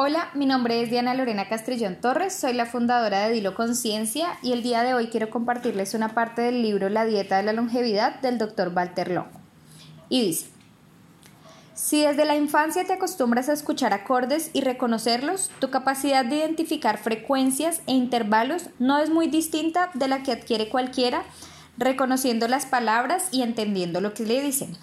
Hola, mi nombre es Diana Lorena Castrillón Torres, soy la fundadora de Dilo Conciencia y el día de hoy quiero compartirles una parte del libro La dieta de la longevidad del Dr. Walter Long. Y dice, si desde la infancia te acostumbras a escuchar acordes y reconocerlos, tu capacidad de identificar frecuencias e intervalos no es muy distinta de la que adquiere cualquiera reconociendo las palabras y entendiendo lo que le dicen.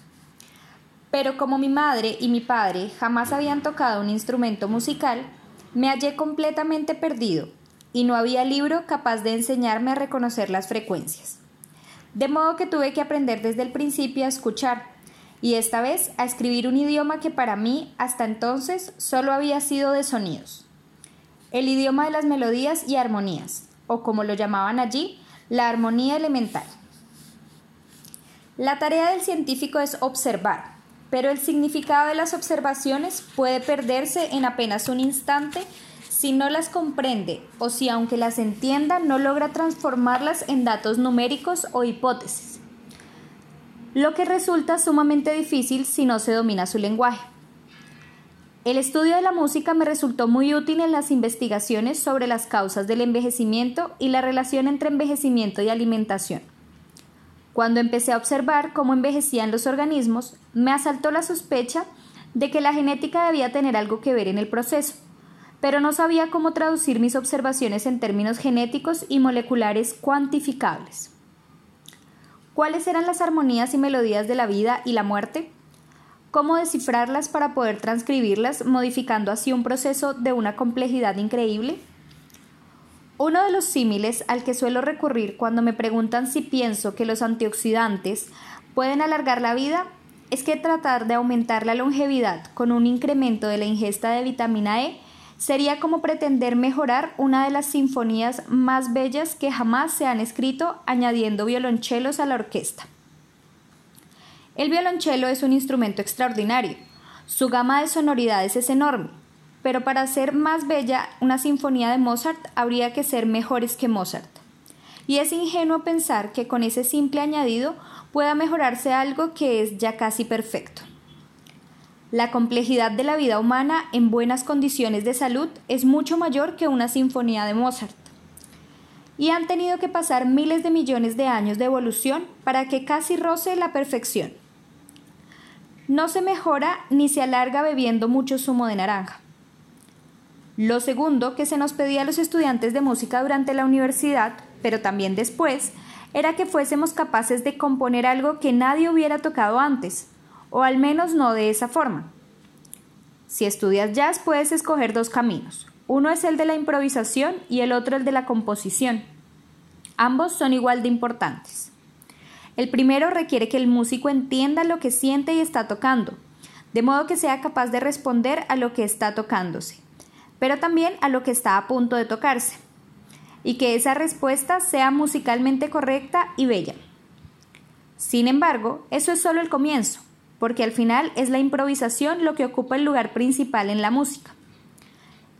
Pero como mi madre y mi padre jamás habían tocado un instrumento musical, me hallé completamente perdido y no había libro capaz de enseñarme a reconocer las frecuencias. De modo que tuve que aprender desde el principio a escuchar y esta vez a escribir un idioma que para mí hasta entonces solo había sido de sonidos. El idioma de las melodías y armonías, o como lo llamaban allí, la armonía elemental. La tarea del científico es observar, pero el significado de las observaciones puede perderse en apenas un instante si no las comprende o si aunque las entienda no logra transformarlas en datos numéricos o hipótesis, lo que resulta sumamente difícil si no se domina su lenguaje. El estudio de la música me resultó muy útil en las investigaciones sobre las causas del envejecimiento y la relación entre envejecimiento y alimentación. Cuando empecé a observar cómo envejecían los organismos, me asaltó la sospecha de que la genética debía tener algo que ver en el proceso, pero no sabía cómo traducir mis observaciones en términos genéticos y moleculares cuantificables. ¿Cuáles eran las armonías y melodías de la vida y la muerte? ¿Cómo descifrarlas para poder transcribirlas, modificando así un proceso de una complejidad increíble? Uno de los símiles al que suelo recurrir cuando me preguntan si pienso que los antioxidantes pueden alargar la vida es que tratar de aumentar la longevidad con un incremento de la ingesta de vitamina E sería como pretender mejorar una de las sinfonías más bellas que jamás se han escrito añadiendo violonchelos a la orquesta. El violonchelo es un instrumento extraordinario. Su gama de sonoridades es enorme pero para hacer más bella una sinfonía de Mozart habría que ser mejores que Mozart. Y es ingenuo pensar que con ese simple añadido pueda mejorarse algo que es ya casi perfecto. La complejidad de la vida humana en buenas condiciones de salud es mucho mayor que una sinfonía de Mozart. Y han tenido que pasar miles de millones de años de evolución para que casi roce la perfección. No se mejora ni se alarga bebiendo mucho zumo de naranja. Lo segundo que se nos pedía a los estudiantes de música durante la universidad, pero también después, era que fuésemos capaces de componer algo que nadie hubiera tocado antes, o al menos no de esa forma. Si estudias jazz puedes escoger dos caminos. Uno es el de la improvisación y el otro el de la composición. Ambos son igual de importantes. El primero requiere que el músico entienda lo que siente y está tocando, de modo que sea capaz de responder a lo que está tocándose pero también a lo que está a punto de tocarse, y que esa respuesta sea musicalmente correcta y bella. Sin embargo, eso es solo el comienzo, porque al final es la improvisación lo que ocupa el lugar principal en la música.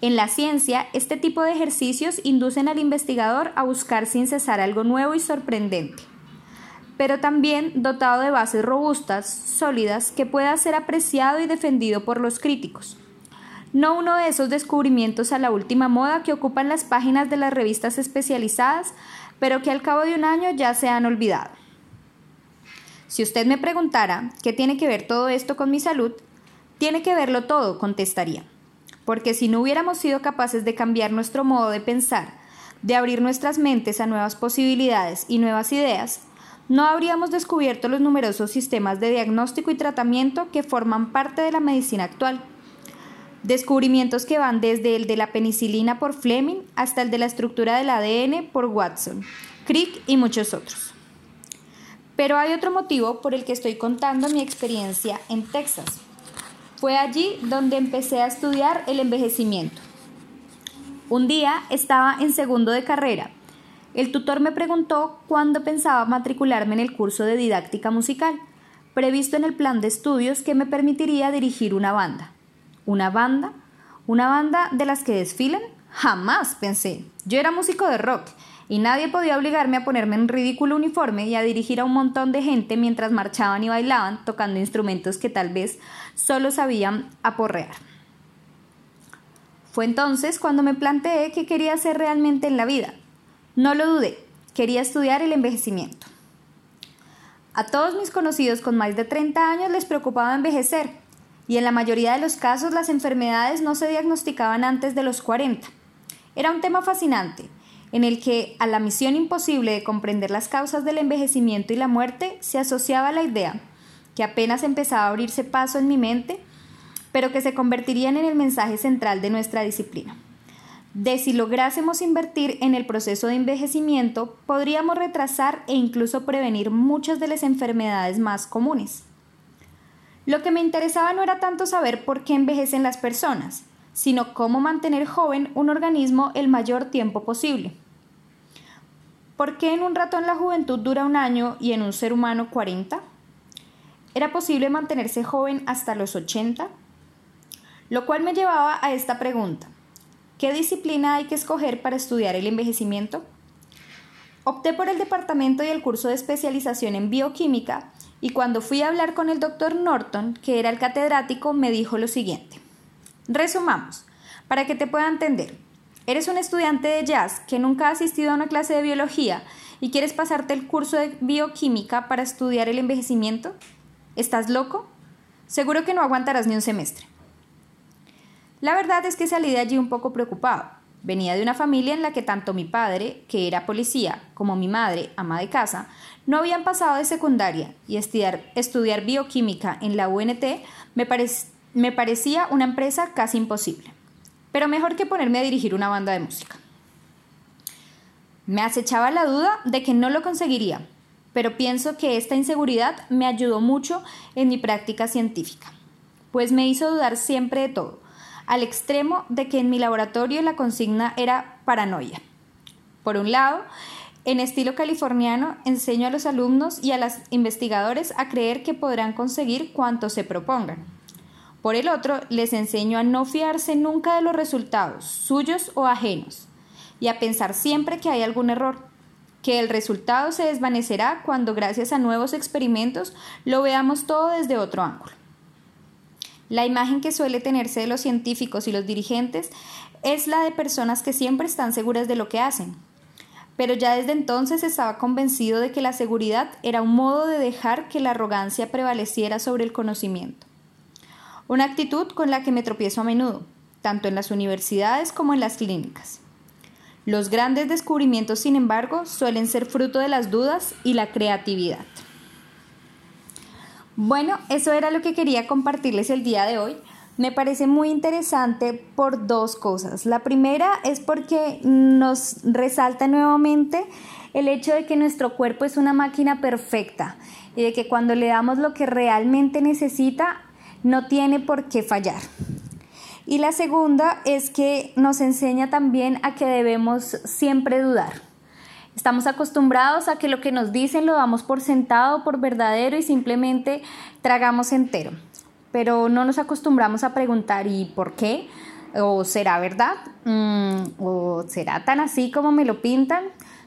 En la ciencia, este tipo de ejercicios inducen al investigador a buscar sin cesar algo nuevo y sorprendente, pero también dotado de bases robustas, sólidas, que pueda ser apreciado y defendido por los críticos no uno de esos descubrimientos a la última moda que ocupan las páginas de las revistas especializadas, pero que al cabo de un año ya se han olvidado. Si usted me preguntara qué tiene que ver todo esto con mi salud, tiene que verlo todo, contestaría. Porque si no hubiéramos sido capaces de cambiar nuestro modo de pensar, de abrir nuestras mentes a nuevas posibilidades y nuevas ideas, no habríamos descubierto los numerosos sistemas de diagnóstico y tratamiento que forman parte de la medicina actual. Descubrimientos que van desde el de la penicilina por Fleming hasta el de la estructura del ADN por Watson, Crick y muchos otros. Pero hay otro motivo por el que estoy contando mi experiencia en Texas. Fue allí donde empecé a estudiar el envejecimiento. Un día estaba en segundo de carrera. El tutor me preguntó cuándo pensaba matricularme en el curso de didáctica musical, previsto en el plan de estudios que me permitiría dirigir una banda. ¿Una banda? ¿Una banda de las que desfilan? Jamás pensé. Yo era músico de rock y nadie podía obligarme a ponerme en ridículo uniforme y a dirigir a un montón de gente mientras marchaban y bailaban tocando instrumentos que tal vez solo sabían aporrear. Fue entonces cuando me planteé qué quería hacer realmente en la vida. No lo dudé, quería estudiar el envejecimiento. A todos mis conocidos con más de 30 años les preocupaba envejecer, y en la mayoría de los casos las enfermedades no se diagnosticaban antes de los 40. Era un tema fascinante, en el que a la misión imposible de comprender las causas del envejecimiento y la muerte se asociaba la idea, que apenas empezaba a abrirse paso en mi mente, pero que se convertirían en el mensaje central de nuestra disciplina. De si lográsemos invertir en el proceso de envejecimiento, podríamos retrasar e incluso prevenir muchas de las enfermedades más comunes. Lo que me interesaba no era tanto saber por qué envejecen las personas, sino cómo mantener joven un organismo el mayor tiempo posible. ¿Por qué en un ratón la juventud dura un año y en un ser humano 40? ¿Era posible mantenerse joven hasta los 80? Lo cual me llevaba a esta pregunta. ¿Qué disciplina hay que escoger para estudiar el envejecimiento? Opté por el departamento y el curso de especialización en bioquímica y cuando fui a hablar con el doctor Norton, que era el catedrático, me dijo lo siguiente. Resumamos, para que te pueda entender. Eres un estudiante de jazz que nunca ha asistido a una clase de biología y quieres pasarte el curso de bioquímica para estudiar el envejecimiento. ¿Estás loco? Seguro que no aguantarás ni un semestre. La verdad es que salí de allí un poco preocupado. Venía de una familia en la que tanto mi padre, que era policía, como mi madre, ama de casa, no habían pasado de secundaria y estudiar, bioquímica en la UNT me parecía una empresa casi imposible. Pero mejor que ponerme a dirigir una banda de música. Me acechaba la duda de que no lo conseguiría, pero pienso que esta inseguridad me ayudó mucho en mi práctica científica, pues me hizo dudar siempre de todo al extremo de que en mi laboratorio la consigna era paranoia. Por un lado, en estilo californiano, enseño a los alumnos y a los investigadores a creer que podrán conseguir cuanto se propongan. Por el otro, les enseño a no fiarse nunca de los resultados, suyos o ajenos, y a pensar siempre que hay algún error, que el resultado se desvanecerá cuando gracias a nuevos experimentos lo veamos todo desde otro ángulo. La imagen que suele tenerse de los científicos y los dirigentes es la de personas que siempre están seguras de lo que hacen. Pero ya desde entonces estaba convencido de que la seguridad era un modo de dejar que la arrogancia prevaleciera sobre el conocimiento. Una actitud con la que me tropiezo a menudo, tanto en las universidades como en las clínicas. Los grandes descubrimientos, sin embargo, suelen ser fruto de las dudas y la creatividad. Bueno, eso era lo que quería compartirles el día de hoy. Me parece muy interesante por dos cosas. La primera es porque nos resalta nuevamente el hecho de que nuestro cuerpo es una máquina perfecta y de que cuando le damos lo que realmente necesita, no tiene por qué fallar. Y la segunda es que nos enseña también a que debemos siempre dudar. Estamos acostumbrados a que lo que nos dicen lo damos por sentado, por verdadero y simplemente tragamos entero. Pero no nos acostumbramos a preguntar ¿y por qué? ¿O será verdad? Mm, ¿O será tan así como me lo pintan?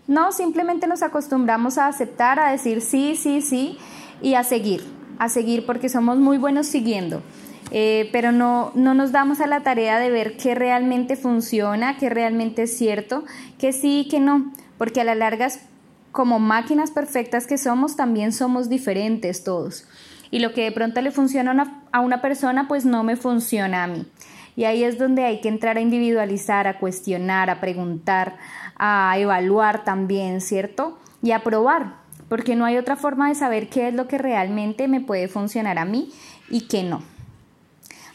No, simplemente nos acostumbramos a aceptar, a decir sí, sí, sí y a seguir, a seguir porque somos muy buenos siguiendo. Eh, pero no, no nos damos a la tarea de ver qué realmente funciona, qué realmente es cierto, que sí que no porque a la larga, como máquinas perfectas que somos, también somos diferentes todos. Y lo que de pronto le funciona a una persona, pues no me funciona a mí. Y ahí es donde hay que entrar a individualizar, a cuestionar, a preguntar, a evaluar también, ¿cierto? Y a probar, porque no hay otra forma de saber qué es lo que realmente me puede funcionar a mí y qué no.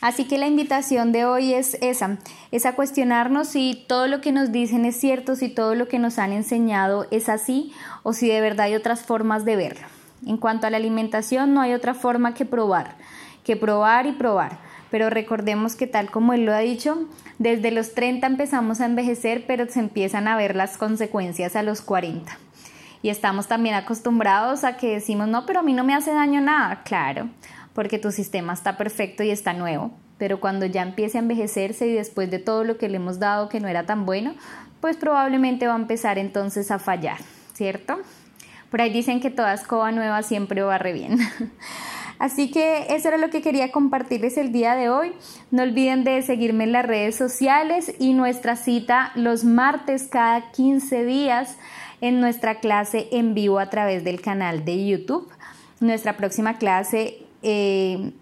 Así que la invitación de hoy es esa, es a cuestionarnos si todo lo que nos dicen es cierto, si todo lo que nos han enseñado es así o si de verdad hay otras formas de verlo. En cuanto a la alimentación, no hay otra forma que probar, que probar y probar. Pero recordemos que tal como él lo ha dicho, desde los 30 empezamos a envejecer, pero se empiezan a ver las consecuencias a los 40. Y estamos también acostumbrados a que decimos, no, pero a mí no me hace daño nada. Claro, porque tu sistema está perfecto y está nuevo, pero cuando ya empiece a envejecerse y después de todo lo que le hemos dado que no era tan bueno, pues probablemente va a empezar entonces a fallar, ¿cierto? Por ahí dicen que toda escoba nueva siempre va barre bien. Así que eso era lo que quería compartirles el día de hoy. No olviden de seguirme en las redes sociales y nuestra cita los martes cada 15 días en nuestra clase en vivo a través del canal de YouTube. Nuestra próxima clase eh,